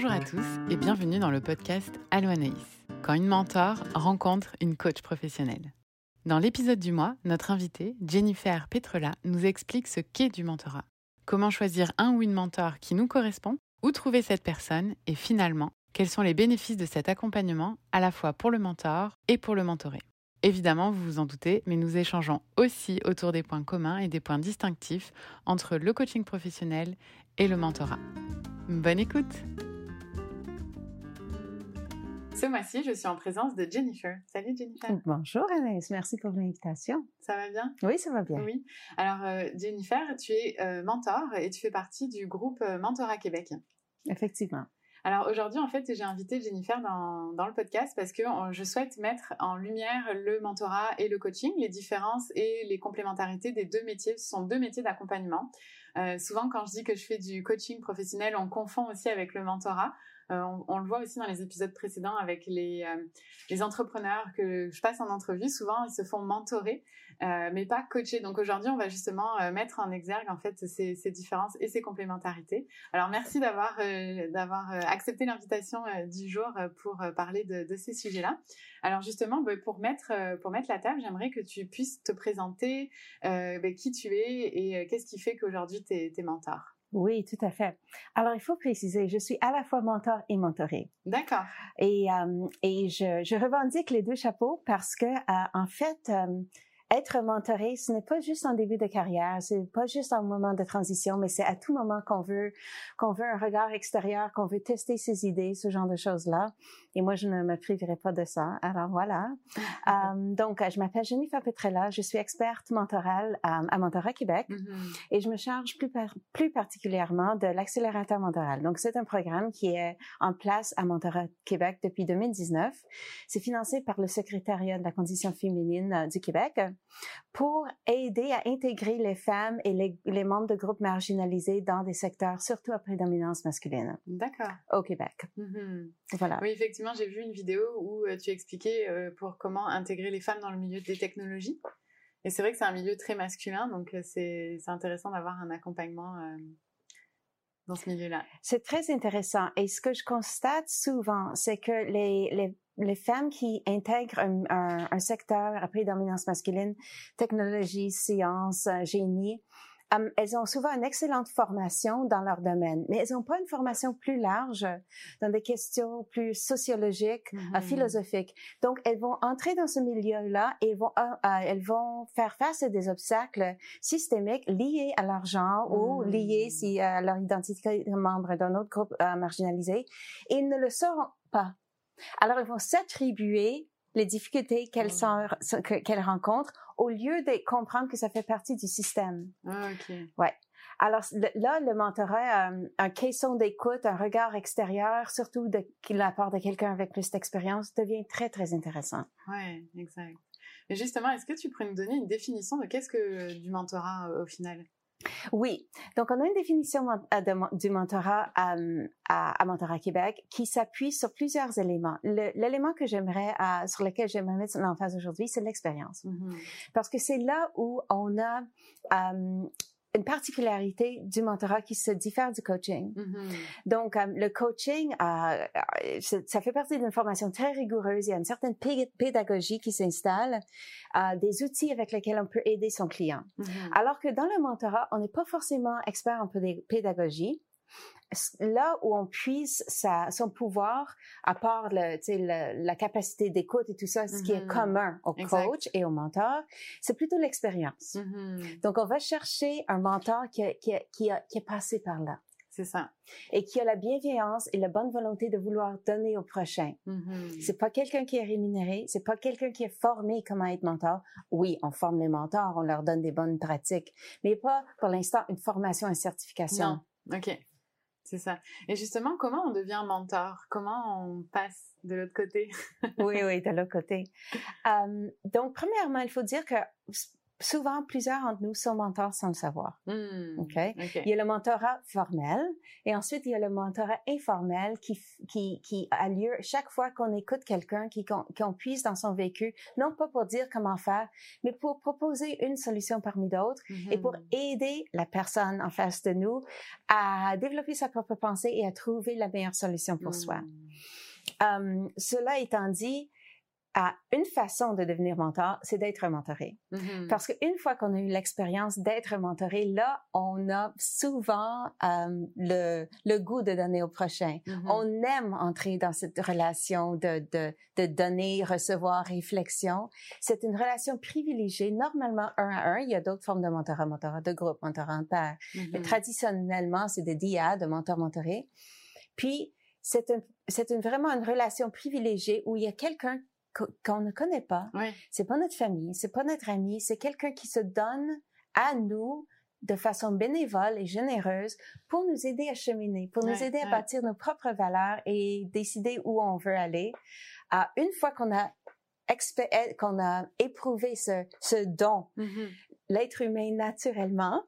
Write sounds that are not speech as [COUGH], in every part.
Bonjour à tous et bienvenue dans le podcast Allo Anaïs, quand une mentor rencontre une coach professionnelle. Dans l'épisode du mois, notre invitée, Jennifer Petrella, nous explique ce qu'est du mentorat, comment choisir un ou une mentor qui nous correspond, où trouver cette personne et finalement, quels sont les bénéfices de cet accompagnement à la fois pour le mentor et pour le mentoré. Évidemment, vous vous en doutez, mais nous échangeons aussi autour des points communs et des points distinctifs entre le coaching professionnel et le mentorat. Bonne écoute Ce mois-ci, je suis en présence de Jennifer. Salut Jennifer. Bonjour Anaïs, merci pour l'invitation. Ça va bien? Oui, ça va bien. Oui. Alors euh, Jennifer, tu es euh, mentor et tu fais partie du groupe euh, Mentorat Québec. Effectivement. Alors aujourd'hui, en fait, j'ai invité Jennifer dans, dans, le podcast parce que je souhaite mettre en lumière le mentorat et le coaching, les différences et les complémentarités des deux métiers. Ce sont deux métiers d'accompagnement. Euh, souvent, quand je dis que je fais du coaching professionnel, on confond aussi avec le mentorat. Euh, on, le voit aussi dans les épisodes précédents avec les, euh, les entrepreneurs que je passe en entrevue. Souvent, ils se font mentorer, euh, mais pas coacher. Donc aujourd'hui, on va justement mettre en exergue en fait ces, ces, différences et ces complémentarités. Alors merci d'avoir accepté l'invitation du jour pour parler de, ces sujets-là. Alors justement, bah, pour mettre la table, j'aimerais que tu puisses te présenter bah, qui tu es et qu'est-ce qui fait qu'aujourd'hui tu es mentor? Oui, tout à fait. Alors, il faut préciser, je suis à la fois mentor et mentoré. D'accord. Et, euh, et je, je, revendique les deux chapeaux parce que, euh, en fait, euh, être mentoré, ce n'est pas juste en début de carrière, c'est pas juste un moment de transition, mais c'est à tout moment qu'on veut qu'on veut un regard extérieur, qu'on veut tester ses idées, ce genre de choses-là. Et moi, je ne me priverai pas de ça. Alors voilà. [LAUGHS] um, donc, je m'appelle Jennifer Petrella, je suis experte mentorale à, à Mentorat Québec mm-hmm. et je me charge plus, plus particulièrement de l'accélérateur mentoral. Donc, c'est un programme qui est en place à Mentorat Québec depuis 2019. C'est financé par le secrétariat de la condition féminine euh, du Québec pour aider à intégrer les femmes et les, membres de groupes marginalisés dans des secteurs surtout à prédominance masculine. D'accord. Au Québec. Mm-hmm. Voilà. Oui, effectivement, j'ai vu une vidéo où euh, tu expliquais euh, pour comment intégrer les femmes dans le milieu des technologies. Et c'est vrai que c'est un milieu très masculin, donc euh, c'est intéressant d'avoir un accompagnement dans ce milieu-là. C'est très intéressant. Et ce que je constate souvent, c'est que les, les les femmes qui intègrent un, un, un secteur à prédominance masculine, technologie, sciences, euh, génie, um, elles ont souvent une excellente formation dans leur domaine, mais elles n'ont pas une formation plus large dans des questions plus sociologiques, euh, mm-hmm. philosophiques. Donc, elles vont entrer dans ce milieu-là et vont, euh, elles vont faire face à des obstacles systémiques liés à leur genre ou mm. liés si, à leur identité de membre d'un autre groupe marginalisé. Et ils ne le sauront pas alors, ils vont s'attribuer les difficultés qu'elles mmh. qu'elles rencontrent au lieu de comprendre que ça fait partie du système. Ah, ok. Ouais. Alors là, le mentorat, euh, un caisson d'écoute, un regard extérieur, surtout de, la part de quelqu'un avec plus d'expérience, devient très, très intéressant. Ouais, exact. Mais justement, est-ce que tu pourrais nous donner une définition de qu'est-ce que du mentorat euh, au final? Oui, donc on a une définition euh, du mentorat euh, à, à, Mentorat Québec qui s'appuie sur plusieurs éléments. L'élément que j'aimerais, sur lequel j'aimerais mettre l'emphase aujourd'hui, c'est l'expérience, mm-hmm. parce que c'est là où on a une particularité du mentorat qui se diffère du coaching. Mm-hmm. Donc, euh, le coaching, euh, ça fait partie d'une formation très rigoureuse. Il y a une certaine pédagogie qui s'installe, euh, des outils avec lesquels on peut aider son client. Mm-hmm. Alors que dans le mentorat, on n'est pas forcément expert en pédagogie là où on puise sa, son pouvoir, à part le, la capacité d'écoute et tout ça, ce qui est mm-hmm. commun au coach et au mentor, c'est plutôt l'expérience. Mm-hmm. Donc, on va chercher un mentor qui, qui, qui, a, qui est passé par là. C'est ça. Et qui a la bienveillance et la bonne volonté de vouloir donner au prochain. Mm-hmm. C'est pas quelqu'un qui est rémunéré, c'est pas quelqu'un qui est formé comment être mentor. Oui, on forme les mentors, on leur donne des bonnes pratiques, mais pas pour l'instant une formation, une certification. Non. OK. C'est ça. Et justement, comment on devient mentor? Comment on passe de l'autre côté? Oui, oui, de l'autre côté. [LAUGHS] Euh, donc, premièrement, il faut dire que souvent, plusieurs d'entre nous sont mentors sans le savoir. Hmm, OK? ok. Il y a le mentorat formel et ensuite il y a le mentorat informel qui, qui, qui a lieu chaque fois qu'on écoute quelqu'un, qu'on, qu'on puise dans son vécu, non pas pour dire comment faire, mais pour proposer une solution parmi d'autres et pour Mhm. aider la personne en face de nous à développer sa propre pensée et à trouver la meilleure solution pour soi. Hmm. Euh, cela étant dit, à une façon de devenir mentor, c'est d'être mentoré. Mhm. Parce qu'une fois qu'on a eu l'expérience d'être mentoré, là, on a souvent euh, le, le goût de donner au prochain. Mhm. On aime entrer dans cette relation de, de, de donner, recevoir, réflexion. C'est une relation privilégiée, normalement un à un. Il y a d'autres formes de mentorat, mentorat de groupe, mentorat en pair. Mais Mhm. traditionnellement, c'est des DIA, de mentor-mentoré. Puis, c'est un, c'est une, vraiment une relation privilégiée où il y a quelqu'un qu'on ne connaît pas. C'est pas notre famille, c'est pas notre ami, c'est quelqu'un qui se donne à nous de façon bénévole et généreuse pour nous aider à cheminer, pour nous aider à bâtir nos propres valeurs et décider où on veut aller. Ah, une fois qu'on a eh, qu'on a éprouvé ce, ce don, Mhm. l'être humain naturellement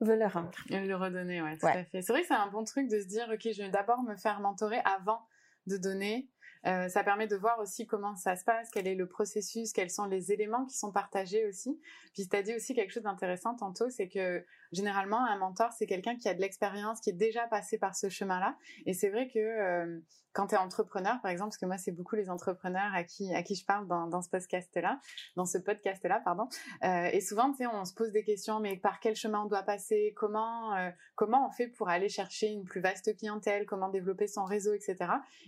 veut le rendre. Et le redonner, ouais, tout Ouais. à fait. C'est vrai que c'est un bon truc de se dire, ok, je vais d'abord me faire mentorer avant de donner. Euh, ça permet de voir aussi comment ça se passe, quel est le processus, quels sont les éléments qui sont partagés aussi. Puis tu as dit aussi quelque chose d'intéressant tantôt, c'est que généralement un mentor c'est quelqu'un qui a de l'expérience, qui est déjà passé par ce chemin-là. Et c'est vrai que euh, quand tu es entrepreneur, par exemple, parce que moi c'est beaucoup les entrepreneurs à qui à qui je parle dans, dans ce podcast-là, dans ce podcast-là, pardon. Euh, et souvent, tu sais, on se pose des questions, mais par quel chemin on doit passer Comment comment on fait pour aller chercher une plus vaste clientèle Comment développer son réseau, etc.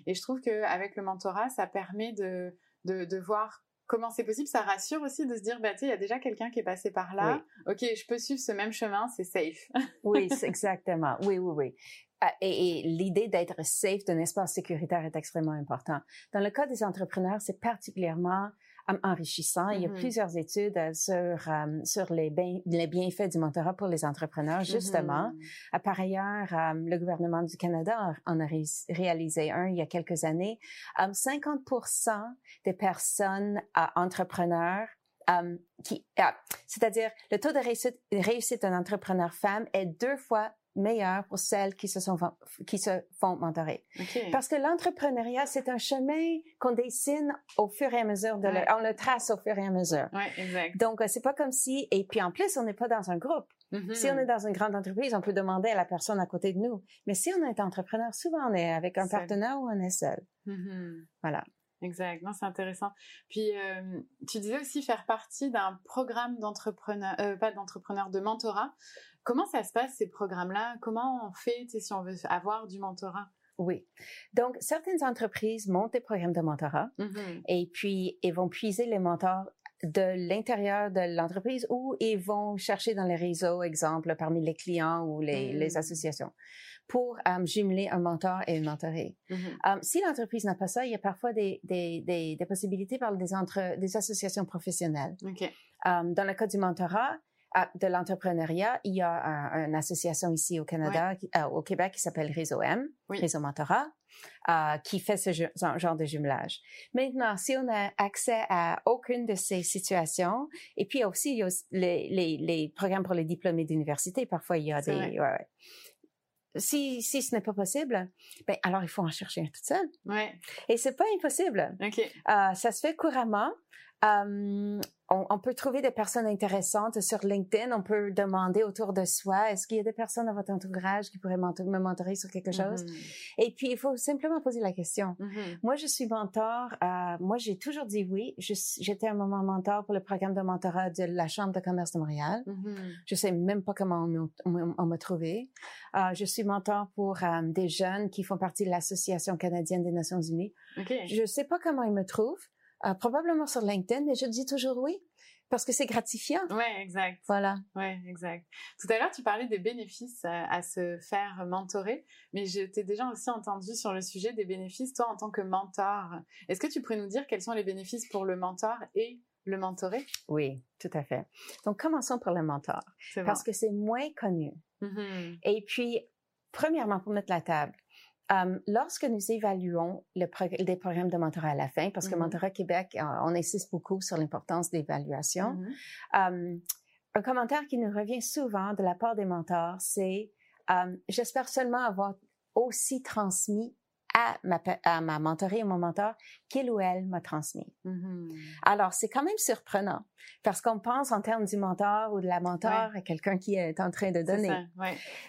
Et je trouve qu'avec le mentorat, ça permet de de, de voir comment c'est possible. Ça rassure aussi de se dire, bah tu sais, il y a déjà quelqu'un qui est passé par là. Ok, je peux suivre ce même chemin, c'est safe. [LAUGHS] Oui, exactement. Oui, oui, oui. Ah, Et, et l'idée d'être safe d'un espace sécuritaire est extrêmement important. Dans le cas des entrepreneurs, c'est particulièrement enrichissant. Il y a Mhm. plusieurs études euh, sur euh, sur les, bien- les bienfaits du mentorat pour les entrepreneurs, justement. Mhm. Euh, Par ailleurs, euh, le gouvernement du Canada en a ré- réalisé un il y a quelques années. Euh, 50% des personnes euh, entrepreneurs euh, qui, ah, c'est-à-dire le taux de réussite, réussite d'un entrepreneur femme est deux fois meilleur pour celles qui se sont qui se font mentorer. Parce que l'entrepreneuriat, c'est un chemin qu'on dessine au fur et à mesure de le, Ouais. on le trace au fur et à mesure. Ouais, exact. Donc, euh, c'est pas comme si, et puis en plus, on n'est pas dans un groupe. Mhm. Si on est dans une grande entreprise, on peut demander à la personne à côté de nous. Mais si on est entrepreneur, souvent on est avec un Seul. partenaire ou on est seul. Mhm. Voilà. Exact, non, c'est intéressant. Puis, euh, tu disais aussi faire partie d'un programme d'entrepreneur, euh, pas d'entrepreneur, de mentorat. Comment ça se passe, ces programmes-là? Comment on fait si on veut avoir du mentorat? Oui. Donc, certaines entreprises montent des programmes de mentorat Mhm. et puis ils vont puiser les mentors de l'intérieur de l'entreprise ou ils vont chercher dans les réseaux, exemple, parmi les clients ou les, Mm. les associations pour euh, jumeler un mentor et une mentorée. Mhm. Euh, si l'entreprise n'a pas ça, il y a parfois des, des, des, des possibilités par des, entre, des associations professionnelles. Euh, dans le cas du mentorat, de l'entrepreneuriat, il y a un- une association ici au Canada, qui- euh, au Québec, qui s'appelle Réseau M, Oui. Réseau Mentorat, euh, qui fait ce ju- ce genre de jumelage. Maintenant, si on a accès à aucune de ces situations, et puis aussi, il y a aussi les, les, les programmes pour les diplômés d'université, parfois il y a C'est des... vrai. ouais, ouais. Si, si ce n'est pas possible, ben alors il faut en chercher un tout seul. Ouais. Et c'est pas impossible. Ok. Euh, ça se fait couramment. Euh, on, on peut trouver des personnes intéressantes sur LinkedIn. On peut demander autour de soi, est-ce qu'il y a des personnes dans votre entourage qui pourraient me mentorer sur quelque chose? Mhm. Et puis, il faut simplement poser la question. Mhm. Moi, je suis mentor. euh, moi, j'ai toujours dit oui. J'étais un moment mentor pour le programme de mentorat de la Chambre de commerce de Montréal. Mhm. Je sais même pas comment on, m'a- trouvé. Euh, je suis mentor pour euh, des jeunes qui font partie de l'Association canadienne des Nations Unies. Ok. Je sais pas comment ils me trouvent, euh, probablement sur LinkedIn, mais je dis toujours oui parce que c'est gratifiant. Ouais, exact. Voilà. Ouais, exact. Tout à l'heure, tu parlais des bénéfices à, à se faire mentorer, mais je t'ai déjà aussi entendu sur le sujet des bénéfices, toi, en tant que mentor. Est-ce que tu pourrais nous dire quels sont les bénéfices pour le mentor et le mentoré? Oui, tout à fait. Donc, commençons par le mentor bon. parce que c'est moins connu. Mhm. Et puis, premièrement, pour mettre la table, euh, lorsque nous évaluons le des programmes de mentorat à la fin, parce que Mhm. Mentorat Québec, euh, on insiste beaucoup sur l'importance d'évaluation, Mhm. euh, un commentaire qui nous revient souvent de la part des mentors, c'est j'espère seulement avoir aussi transmis à ma, à ma mentorée ou mon mentor qu'il ou elle m'a transmis. Mm-hmm. Alors, c'est quand même surprenant parce qu'on pense en termes du mentor ou de la mentor à quelqu'un qui est en train de donner. Ça,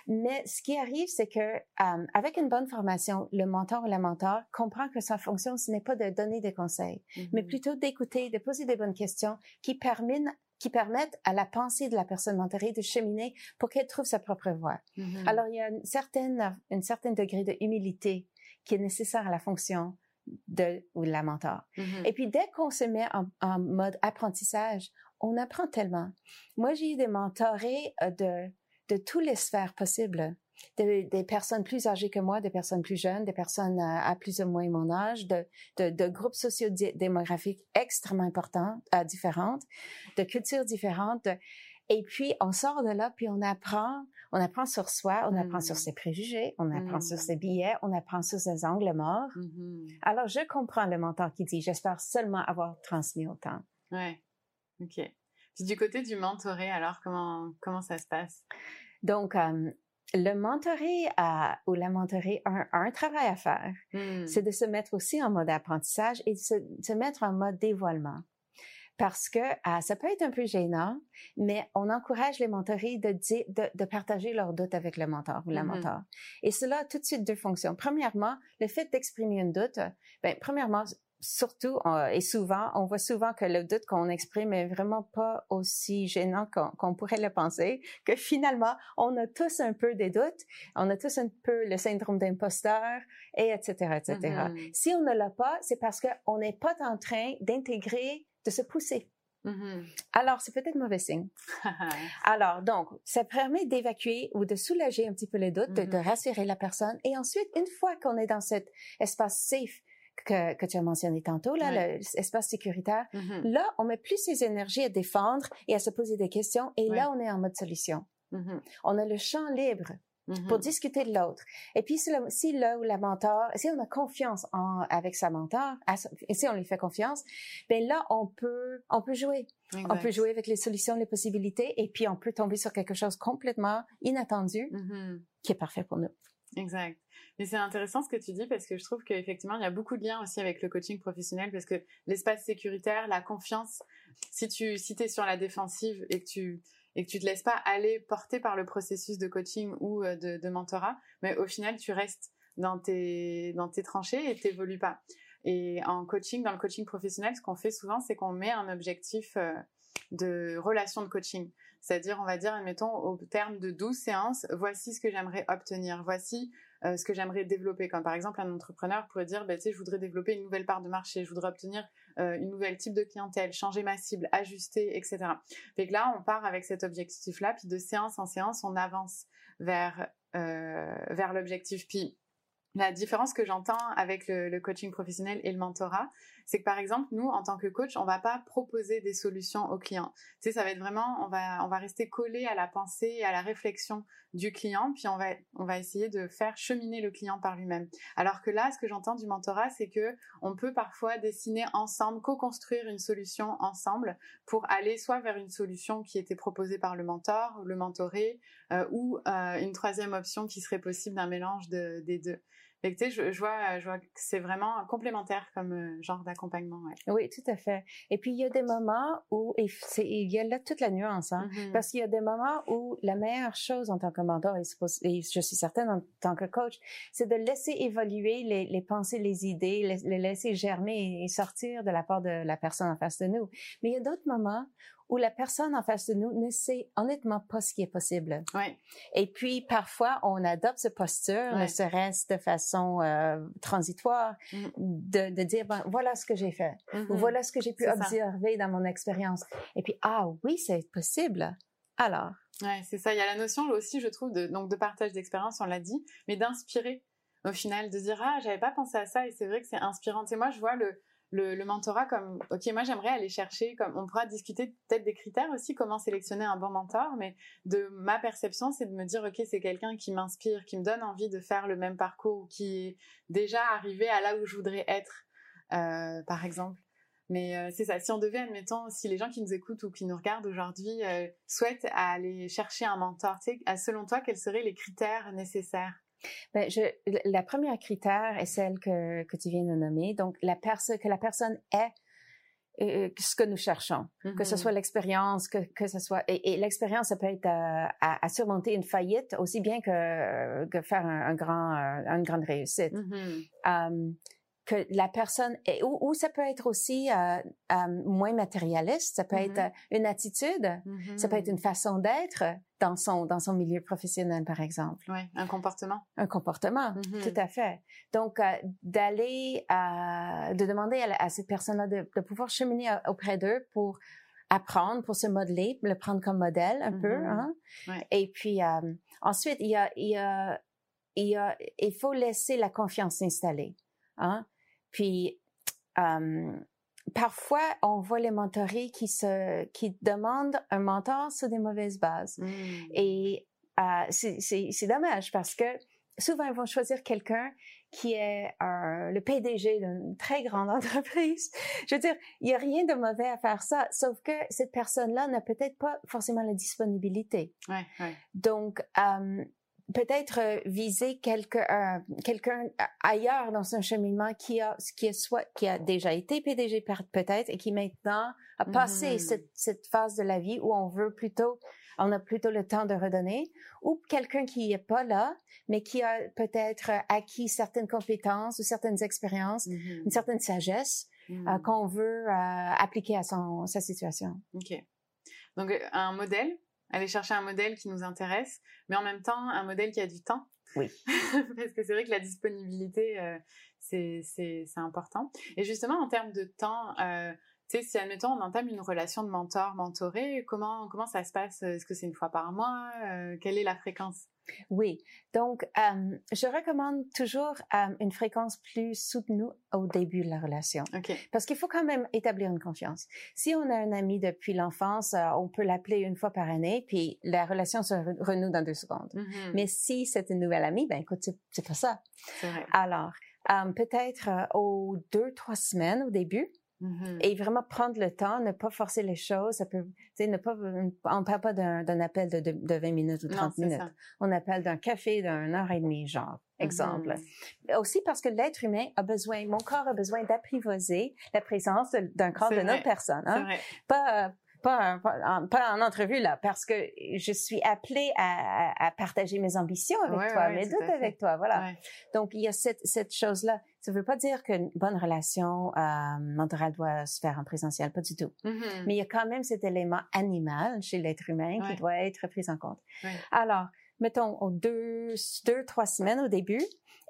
Mais ce qui arrive, c'est que euh, avec une bonne formation, le mentor ou la mentor comprend que sa fonction, ce n'est pas de donner des conseils, mais mm-hmm. plutôt d'écouter, de poser des bonnes questions qui permettent qui permettent à la pensée de la personne mentorée de cheminer pour qu'elle trouve sa propre voie. Mm-hmm. Alors, il y a une certaine, une certaine degré de humilité qui est nécessaire à la fonction de ou la mentor. Mm-hmm. Et puis dès qu'on se met en, mode apprentissage, on apprend tellement. Moi, j'ai eu des mentorés euh, de de tous les sphères possibles. Des, personnes plus âgées que moi, des personnes plus jeunes, des personnes à, à plus ou moins mon âge, de, de, de groupes sociodémographiques extrêmement importants, euh, différentes, de cultures différentes. et puis, on sort de là, puis on apprend on apprend sur soi, on apprend sur mmh. ses préjugés, on apprend sur mmh. ses billets, on apprend sur ses angles morts. Mmh Alors, je comprends le mentor qui dit, j'espère seulement avoir transmis autant. Ouais. OK. Puis du côté du mentoré, alors, comment, comment ça se passe? Donc, le mentoré ou la mentorée a un, travail à faire. C'est de se mettre aussi en mode apprentissage et de se mettre en mode dévoilement parce que euh, ça peut être un peu gênant, mais on encourage les mentorés de, de, de partager leurs doutes avec le mentor ou la mm-hmm. mentor. Et cela a tout de suite deux fonctions. Premièrement, le fait d'exprimer un doute, ben, premièrement, surtout et souvent, on voit souvent que le doute qu'on exprime est vraiment pas aussi gênant qu'on pourrait le penser, que finalement, on a tous un peu des doutes, on a tous un peu le syndrome d'imposteur, et etc., etc. Mm-hmm. Si on ne l'a pas, c'est parce qu'on n'est pas en train d'intégrer de se pousser. Mm-hmm. Alors, c'est peut-être mauvais signe. [LAUGHS] Alors, donc, ça permet d'évacuer ou de soulager un petit peu les doutes, de, mm-hmm. rassurer la personne. Et ensuite, une fois qu'on est dans cet espace safe que, que tu as mentionné tantôt, là, l'espace sécuritaire, mm-hmm. là, on met plus ses énergies à défendre et à se poser des questions. Et là, on est en mode solution. On a le champ libre pour mm-hmm. discuter de l'autre. Et puis si le, si ou la mentor, si on a confiance en, avec sa mentor, et si on lui fait confiance, ben là on peut on peut jouer. On peut jouer avec les solutions, les possibilités, et puis on peut tomber sur quelque chose complètement inattendu mm-hmm. qui est parfait pour nous. Exact. Mais c'est intéressant ce que tu dis parce que je trouve qu'effectivement, il y a beaucoup de liens aussi avec le coaching professionnel parce que l'espace sécuritaire, la confiance, si tu si es sur la défensive et que tu et que tu te laisses pas aller porter par le processus de coaching ou euh, de, mentorat, mais au final, tu restes dans tes, dans tes tranchées et t'évolues pas. Et en coaching, dans le coaching professionnel, ce qu'on fait souvent, c'est qu'on met un objectif euh, de relation de coaching. C'est-à-dire, on va dire, admettons, au terme de 12 séances, voici ce que j'aimerais obtenir, voici euh, ce que j'aimerais développer. Comme par exemple, un entrepreneur pourrait dire, bah, je voudrais développer une nouvelle part de marché, je voudrais obtenir euh, une nouvelle type de clientèle, changer ma cible, ajuster, etc. Donc là, on part avec cet objectif-là, puis de séance en séance, on avance vers euh, vers l'objectif. Puis la différence que j'entends avec le, coaching professionnel et le mentorat, c'est que par exemple, nous, en tant que coach, on va pas proposer des solutions aux clients. Tu sais, ça va être vraiment, on va, rester collé à la pensée et à la réflexion du client, puis on va, on va essayer de faire cheminer le client par lui-même. Alors que là, ce que j'entends du mentorat, c'est que on peut parfois dessiner ensemble, co-construire une solution ensemble pour aller soit vers une solution qui était proposée par le mentor, le mentoré, euh, ou euh, une troisième option qui serait possible d'un mélange des deux. Tu sais, je, vois, je vois que c'est vraiment complémentaire comme euh, genre d'accompagnement. Oui, tout à fait. Et puis, il y a des moments où, et il y a là toute la nuance, hein, mm-hmm. parce qu'il y a des moments où la meilleure chose en tant que mentor, et, je suis certaine en tant que coach, c'est de laisser évoluer les, les, pensées, les idées, les, laisser germer et sortir de la part de la personne en face de nous. Mais il y a d'autres moments où la personne en face de nous ne sait honnêtement pas ce qui est possible. Ouais. Et puis parfois on adopte cette posture, ne serait-ce de façon euh, transitoire, mm. de, de, dire ben, voilà ce que j'ai fait, ou mm-hmm. voilà ce que j'ai pu observer dans mon expérience. Et puis ah oui c'est possible. Alors? Ouais, c'est ça. Il y a la notion aussi, je trouve, de, donc de partage d'expérience, on l'a dit, mais d'inspirer au final, de dire ah j'avais pas pensé à ça et c'est vrai que c'est inspirant. Et moi je vois le mentorat comme ok moi j'aimerais aller chercher comme on pourra discuter peut-être des critères aussi comment sélectionner un bon mentor mais de ma perception c'est de me dire ok c'est quelqu'un qui m'inspire qui me donne envie de faire le même parcours qui est déjà arrivé à là où je voudrais être euh, par exemple. Mais euh, c'est ça, si on devait, admettons, si les gens qui nous écoutent ou qui nous regardent aujourd'hui euh, souhaitent aller chercher un mentor, selon toi, quels seraient les critères nécessaires? Ben, je, la première critère est celle que, que tu viens de nommer. Donc, la que la personne est euh, ce que nous cherchons, que ce mm-hmm. soit l'expérience, que, que ce soit et, l'expérience, ça peut être à, à, surmonter une faillite aussi bien que, que faire un, grand, une grande réussite. Mm-hmm que la personne est, ou, ou ça peut être aussi euh, euh, moins matérialiste, ça peut être mm-hmm. une attitude, ça peut être une mm-hmm. façon d'être dans son dans son milieu professionnel par exemple. Oui, un comportement. Un comportement, mm-hmm. tout à fait. Donc euh, d'aller de demander à, à cette personne-là de, de, pouvoir cheminer auprès d'eux pour apprendre, pour se modeler, le prendre comme modèle un peu. Hein? Ouais. Et puis ensuite il y a il y a il y a il faut laisser la confiance s'installer. Hein? Puis parfois, on voit les mentorés qui se qui demandent un mentor sur des mauvaises bases. Mmh. Et euh, c'est dommage parce que souvent, ils vont choisir quelqu'un qui est le PDG d'une très grande [LAUGHS] entreprise. Je veux dire, il n'y a rien de mauvais à faire ça, sauf que cette personne-là n'a peut-être pas forcément la disponibilité. Ouais, ouais. Donc, peut-être euh, viser quelqu'un euh, quelqu'un ailleurs dans un cheminement qui a qui est soit qui a déjà été PDG peut-être et qui maintenant a passé mm-hmm. cette, cette phase de la vie où on veut plutôt on a plutôt le temps de redonner ou quelqu'un qui est pas là mais qui a peut-être acquis certaines compétences ou certaines expériences une mm-hmm. certaine sagesse euh, mm-hmm. qu'on veut appliquer à son sa situation. OK. Donc un modèle aller chercher un modèle qui nous intéresse, mais en même temps un modèle qui a du temps. Oui. [LAUGHS] Parce que c'est vrai que la disponibilité, euh, c'est important. Et justement, en termes de temps, euh, tu sais, si admettons on entame une relation de mentor-mentoré, comment, comment ça se passe? Est-ce que c'est une fois par mois? Euh, Quelle est la fréquence? Oui, donc euh, je recommande toujours euh, une fréquence plus soutenue au début de la relation. Parce qu'il faut quand même établir une confiance. Si on a un ami depuis l'enfance, on peut l'appeler une fois par année, puis la relation se renoue dans deux secondes. Mm-hmm. Mais si c'est une nouvelle amie, ben écoute, c'est pas ça. Vrai. Alors, peut-être aux deux, trois semaines au début, Mm-hmm. Et vraiment prendre le temps, ne pas forcer les choses. Ça peut, ne pas, on parle pas d'un appel de, de, 20 minutes ou 30 minutes. On appelle d'un café d'une heure et demie, genre, exemple. Mm-hmm. Aussi parce que l'être humain a besoin, mon corps a besoin d'apprivoiser la présence d'un corps de notre personne. Hein? Pas, pas, pas, en, entrevue là, parce que je suis appelée à, à, partager mes ambitions avec toi, mes doutes avec toi, voilà. Donc il y a cette, cette chose là. Ça ne veut pas dire qu'une bonne relation euh, mentorale doit se faire en présentiel, pas du tout. Mm-hmm. Mais il y a quand même cet élément animal chez l'être humain qui doit être pris en compte. Alors, mettons, aux deux, deux, trois semaines au début,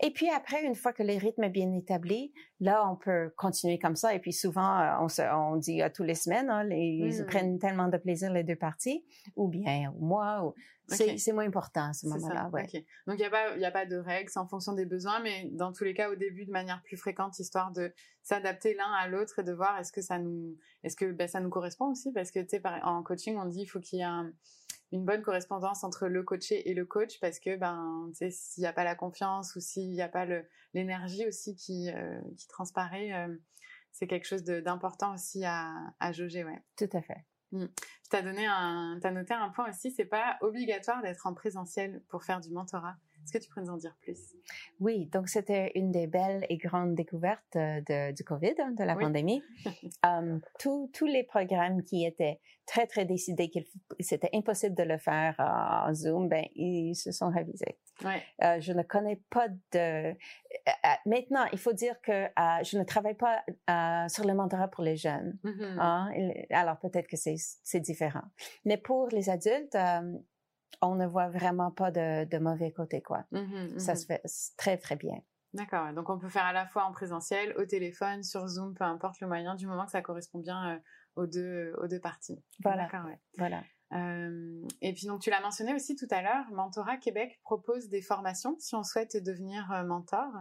et puis après, une fois que le rythme est bien établi, là, on peut continuer comme ça. Et puis souvent, euh, on, se, on dit à tous les semaines, hein, ils hmm. prennent tellement de plaisir les deux parties, ou bien au mois. Ou... C'est moins important à ce moment-là. Ouais. Donc il n'y a pas il a pas de règles, c'est en fonction des besoins, mais dans tous les cas au début de manière plus fréquente, histoire de s'adapter l'un à l'autre et de voir est-ce que ça nous est-ce que ben, ça nous correspond aussi parce que tu en coaching on dit il faut qu'il y ait un une bonne correspondance entre le coaché et le coach parce que ben s'il n'y a pas la confiance ou s'il n'y a pas l'énergie aussi qui euh, qui transparaît euh, c'est quelque chose d'important aussi à, à jauger ouais tout à fait mmh. tu as donné un noté un point aussi c'est pas obligatoire d'être en présentiel pour faire du mentorat est-ce que tu pourrais nous en dire plus? Oui, donc c'était une des belles et grandes découvertes euh, de, du COVID, hein, de la pandémie. [LAUGHS] um, tous les programmes qui étaient très, très décidés que c'était impossible de le faire en Zoom, ben, ils se sont révisés. Ouais. Euh, je ne connais pas de... Euh, maintenant, il faut dire que je ne travaille pas sur le mentorat pour les jeunes. Mm-hmm. hein? Alors peut-être que c'est différent. Mais pour les adultes, on ne voit vraiment pas de, mauvais côté, quoi. Mmh ça mmh se fait très, très bien. D'accord. Donc, on peut faire à la fois en présentiel, au téléphone, sur Zoom, peu importe le moyen, du moment que ça correspond bien euh, aux, deux, aux deux parties. Voilà. Voilà. Euh, et puis, donc, tu l'as mentionné aussi tout à l'heure, Mentorat Québec propose des formations si on souhaite devenir euh, mentor.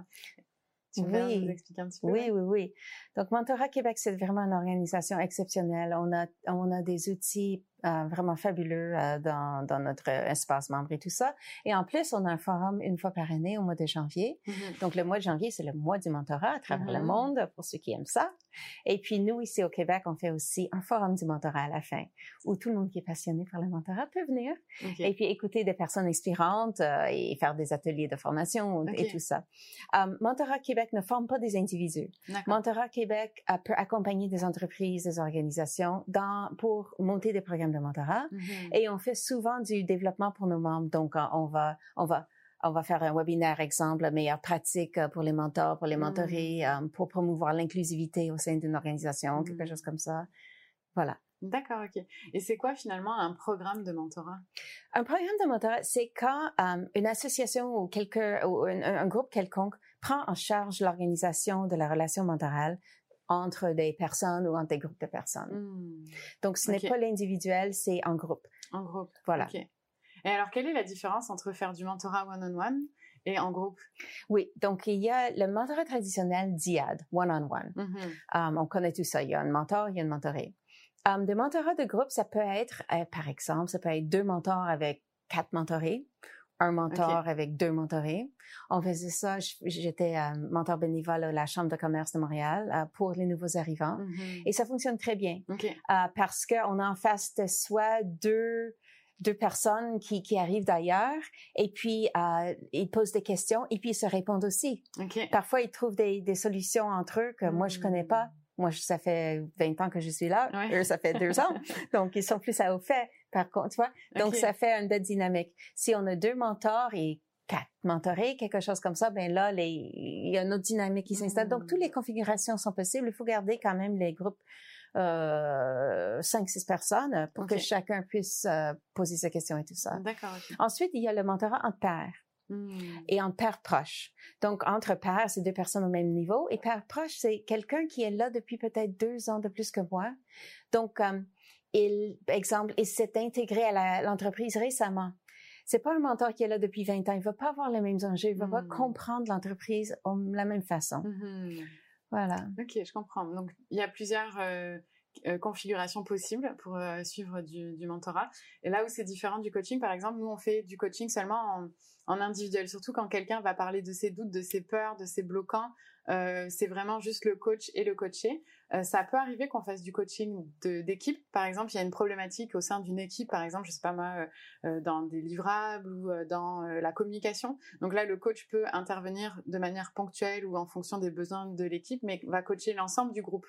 Tu oui. nous expliquer un petit peu? Oui, oui, oui. Donc, Mentorat Québec, c'est vraiment une organisation exceptionnelle. On a, on a des outils euh, vraiment fabuleux euh, dans, dans notre espace membre et tout ça. Et en plus, on a un forum une fois par année au mois de janvier. Mhm. Donc, le mois de janvier, c'est le mois du mentorat à travers le Mhm. monde, pour ceux qui aiment ça. Et puis, nous, ici au Québec, on fait aussi un forum du mentorat à la fin, où tout le monde qui est passionné par le mentorat peut venir et puis écouter des personnes inspirantes euh, et faire des ateliers de formation et tout ça. Euh, mentorat Québec ne forme pas des individus. Mentorat Québec euh, peut accompagner des entreprises, des organisations dans, pour monter des programmes de mentorat. Mhm. Et on fait souvent du développement pour nos membres. Donc, on va, on va, on va faire un webinaire, exemple, meilleures pratiques euh, pour les mentors, pour les Mm. mentorés, euh, pour promouvoir l'inclusivité au sein d'une organisation, Mm. quelque chose comme ça. Voilà. D'accord, ok. Et c'est quoi finalement un programme de mentorat? Un programme de mentorat, c'est quand euh, une association ou, un, un groupe quelconque prend en charge l'organisation de la relation mentorale entre des personnes ou entre des groupes de personnes. Hmm. Donc, ce n'est pas l'individuel, c'est en groupe. En groupe. Voilà. Et alors, quelle est la différence entre faire du mentorat one-on-one et en groupe? Oui, donc il y a le mentorat traditionnel DIAD, one-on-one. Mhm. Um, on connaît tout ça. Il y a un mentor, il y a une mentorée. Um, des mentorats de groupe, ça peut être, euh, par exemple, ça peut être deux mentors avec quatre mentorés, un mentor avec deux mentorés. On faisait ça, j'étais euh, mentor bénévole à la Chambre de commerce de Montréal euh, pour les nouveaux arrivants. Mhm. Et ça fonctionne très bien euh, parce qu'on a en face de soi deux deux personnes qui, qui arrivent d'ailleurs et puis euh, ils posent des questions et puis ils se répondent aussi. Parfois, ils trouvent des, des solutions entre eux que moi, je connais Hmm. pas. Moi, ça fait 20 ans que je suis là. Ouais. Eux, ça fait deux ans. [LAUGHS] Donc, ils sont plus à au fait, par contre, tu vois? Donc, ça fait une belle dynamique. Si on a deux mentors et quatre mentorés, quelque chose comme ça, ben là, les, il y a une autre dynamique qui s'installe. Donc, Hmm. toutes les configurations sont possibles. Il faut garder quand même les groupes euh, cinq, six personnes pour que chacun puisse euh, poser ses questions et tout ça. D'accord. Ensuite, il y a le mentorat en pairs Hmm. et en père proche. Donc, entre pairs, c'est deux personnes au même niveau. Et père proche, c'est quelqu'un qui est là depuis peut-être deux ans de plus que moi. Donc, euh, il, exemple, il s'est intégré à l'entreprise récemment. C'est pas un mentor qui est là depuis 20 ans. Il va pas avoir les mêmes enjeux. Il va pas Hmm. comprendre l'entreprise de la même façon. Mhm. Voilà. Ok, je comprends. Donc, il y a plusieurs euh, euh, configurations possibles pour euh, suivre du, mentorat. Et là où c'est différent du coaching, par exemple, nous, on fait du coaching seulement en, individuel, surtout quand quelqu'un va parler de ses doutes, de ses peurs, de ses bloquants. Euh, c'est vraiment juste le coach et le coaché. Ça peut arriver qu'on fasse du coaching d'équipe. Par exemple, il y a une problématique au sein d'une équipe, par exemple, je sais pas moi, dans des livrables ou dans la communication. Donc là, le coach peut intervenir de manière ponctuelle ou en fonction des besoins de l'équipe, mais va coacher l'ensemble du groupe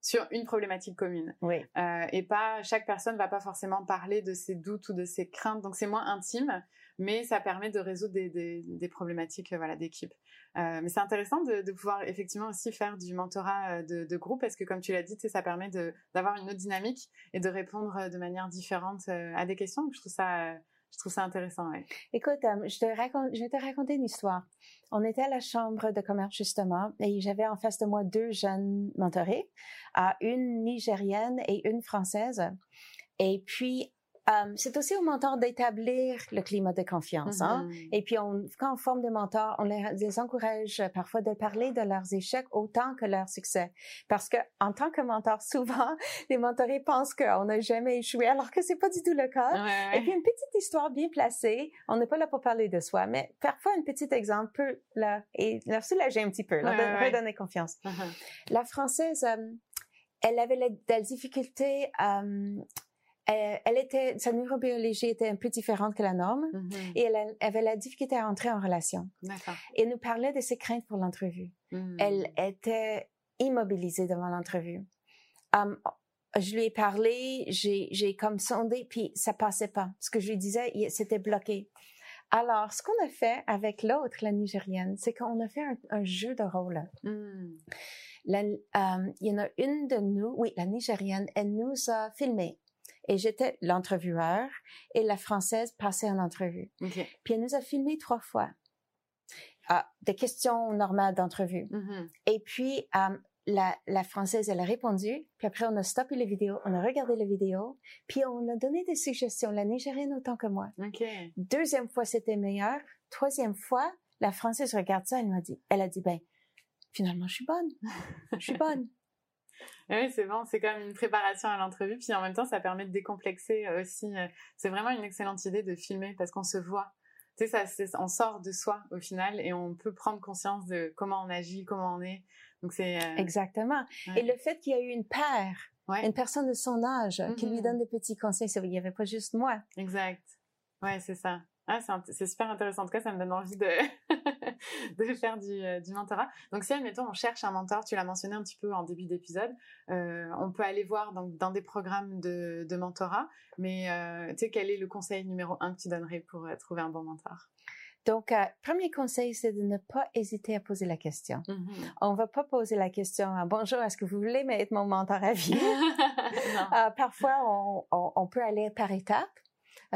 sur une problématique commune. Oui. Euh, et pas chaque personne va pas forcément parler de ses doutes ou de ses craintes, donc c'est moins intime, mais ça permet de résoudre des, des, des problématiques voilà d'équipe. Euh, mais c'est intéressant de, de pouvoir effectivement aussi faire du mentorat euh, de, de groupe parce que comme tu l'as dit, ça permet d'avoir une autre dynamique et de répondre de manière différente à des questions. Donc, je trouve ça je trouve ça intéressant. Écoute, euh, je, te raconte, vais te raconter une histoire. On était à la chambre de commerce justement et j'avais en face de moi deux jeunes mentorés, euh, une nigérienne et une française. Et puis, euh, c'est aussi au mentor d'établir le climat de confiance. Hein? Mhm. Et puis, on, quand on forme des mentors, on les, les encourage parfois de parler de leurs échecs autant que leurs succès. Parce que, en tant que mentor, [LAUGHS] souvent, les mentorés pensent qu'on n'a jamais échoué, alors que c'est pas du tout le cas. Ouais, ouais. Et puis une petite histoire bien placée. On n'est pas là pour parler de soi, mais parfois un petit exemple peut là et la soulager un petit peu, là, Ouais, de- redonner confiance. Mhm. La française, euh, elle avait la, la difficulté. euh, elle, elle était, sa neurobiologie était un peu différente que la norme Mhm. et elle a- avait la difficulté à entrer en relation. Et elle nous parlait de ses craintes pour l'entrevue. Mhm. Elle était immobilisée devant l'entrevue. Um, je lui ai parlé, j'ai, comme sondé, puis ça passait pas. Ce que je lui disais, c'était bloqué. Alors, ce qu'on a fait avec l'autre, la Nigérienne, c'est qu'on a fait un, un jeu de rôle. La- euh, il y en a une de nous, oui, la Nigérienne, elle nous a filmé. Et j'étais l'entrevue,eur et la Française passait en entrevue. Puis elle nous a filmé trois fois. Ah, des questions normales d'entrevue. Mhm. Et puis, euh, la, la Française, elle a répondu. Puis après, on a stoppé les vidéos, on a regardé les vidéos. Puis on a donné des suggestions, la Nigérienne autant que moi. Deuxième fois, c'était meilleur. Troisième fois, la Française regarde ça, elle m'a dit, elle a dit, ben, finalement, je suis bonne. Je suis bonne. [LAUGHS] Oui, c'est bon, c'est comme une préparation à l'entrevue, puis en même temps, ça permet de décomplexer aussi. C'est vraiment une excellente idée de filmer parce qu'on se voit. Tu sais, ça, on sort de soi au final et on peut prendre conscience de comment on agit, comment on est. Donc c'est exactement. Et le fait qu'il y a eu une paire, une personne de son âge qui lui mm-hmm. donne des petits conseils, il n'y avait pas juste moi. Exact. Ouais, c'est ça. Ah, c'est super intéressant. En tout cas, ça me donne envie de, [LAUGHS] de faire du, euh, du, mentorat. Donc, si, admettons, on cherche un mentor, tu l'as mentionné un petit peu en début d'épisode, euh, on peut aller voir donc, dans des programmes de, de mentorat. Mais, euh, tu sais, quel est le conseil numéro un que tu donnerais pour trouver un bon mentor? Donc, premier conseil, c'est de ne pas hésiter à poser la question. On mm-hmm. ne On va pas poser la question bonjour, est-ce que vous voulez être mon mentor à vie? [LAUGHS] Parfois, on, on, peut aller par étapes.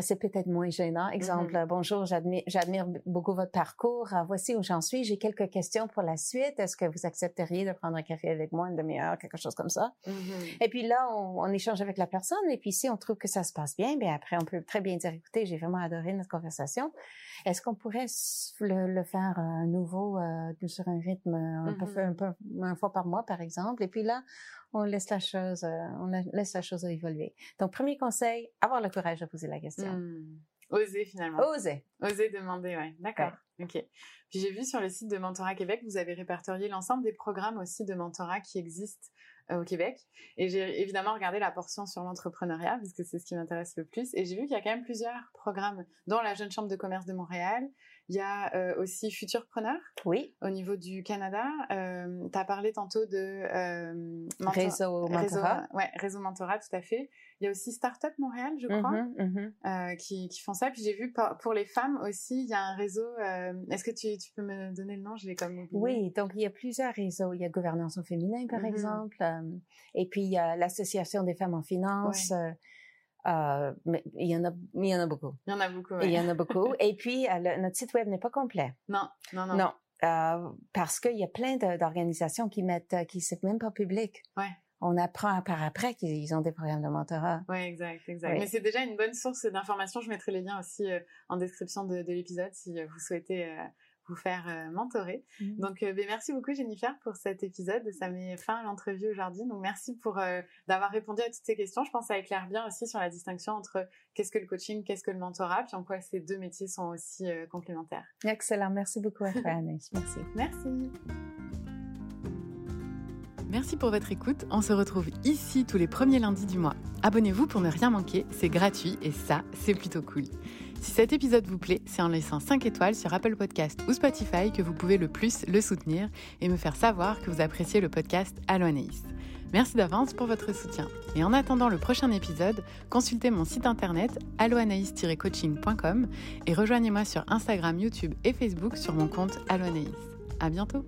C'est peut-être moins gênant. Exemple, mm-hmm. bonjour, j'admire beaucoup votre parcours. Ah, voici où j'en suis. J'ai quelques questions pour la suite. Est-ce que vous accepteriez de prendre un café avec moi une demi-heure, quelque chose comme ça? Mm-hmm. Et puis là, on, échange avec la personne. Et puis si on trouve que ça se passe bien, bien après, on peut très bien dire, écoutez, j'ai vraiment adoré notre conversation. Est-ce qu'on pourrait le, faire à nouveau euh, sur un rythme un, peu, mm-hmm. un peu, une fois par mois, par exemple? Et puis là, on laisse la chose, euh, on laisse la chose évoluer. Donc, premier conseil, avoir le courage de poser la question. Hmm. Oser finalement. Oser. Oser demander, ouais. D'accord. Ok. Puis j'ai vu sur le site de Mentorat Québec, vous avez répertorié l'ensemble des programmes aussi de mentorat qui existent euh, au Québec. Et j'ai évidemment regardé la portion sur l'entrepreneuriat, parce que c'est ce qui m'intéresse le plus. Et j'ai vu qu'il y a quand même plusieurs programmes, dont la Jeune Chambre de commerce de Montréal, il y a euh, aussi Futurpreneur. Oui. Au niveau du Canada. Euh, tu as parlé tantôt de euh, Réseau Mentorat. Réseau, ouais, Réseau Mentorat, tout à fait. Il y a aussi Startup Montréal, je crois, mm-hmm, mm-hmm. Euh, qui, qui, font ça. Puis j'ai vu pour les femmes aussi, il y a un réseau. Euh, est-ce que tu, tu, peux me donner le nom? Je l'ai comme oublié. Oui, donc il y a plusieurs réseaux. Il y a Gouvernance au féminin, par mm-hmm. exemple. et puis il y a l'Association des femmes en finance. Euh, mais il y en a, il y en a beaucoup. Il y en a beaucoup. Il y en a beaucoup. [LAUGHS] Et puis euh, notre site web n'est pas complet. Non, non, non. Non, euh, parce qu'il y a plein d'organisations qui mettent, qui c'est même pas public. Ouais. On apprend par après qu'ils ont des programmes de mentorat. Oui, exact, exact. Mais c'est déjà une bonne source d'information. Je mettrai les liens aussi en description de, de l'épisode si vous souhaitez vous faire euh, mentorer. Mmh. Donc, euh, ben, merci beaucoup Jennifer pour cet épisode. Ça met fin à l'entrevue aujourd'hui. Donc, merci pour euh, d'avoir répondu à toutes ces questions. Je pense que ça éclaire bien aussi sur la distinction entre qu'est-ce que le coaching, qu'est-ce que le mentorat, puis en quoi ces deux métiers sont aussi complémentaires. Excellent. Merci beaucoup à toi, Merci. Merci. Merci pour votre écoute. On se retrouve ici tous les premiers lundis du mois. Abonnez-vous pour ne rien manquer. C'est gratuit et ça, c'est plutôt cool. Si cet épisode vous plaît, c'est en laissant 5 étoiles sur Apple Podcast ou Spotify que vous pouvez le plus le soutenir et me faire savoir que vous appréciez le podcast Allo. Merci d'avance pour votre soutien. Et en attendant le prochain épisode, consultez mon site internet alloanaïs-coaching.com et rejoignez-moi sur Instagram, YouTube et Facebook sur mon compte Allo Anaïs. À bientôt!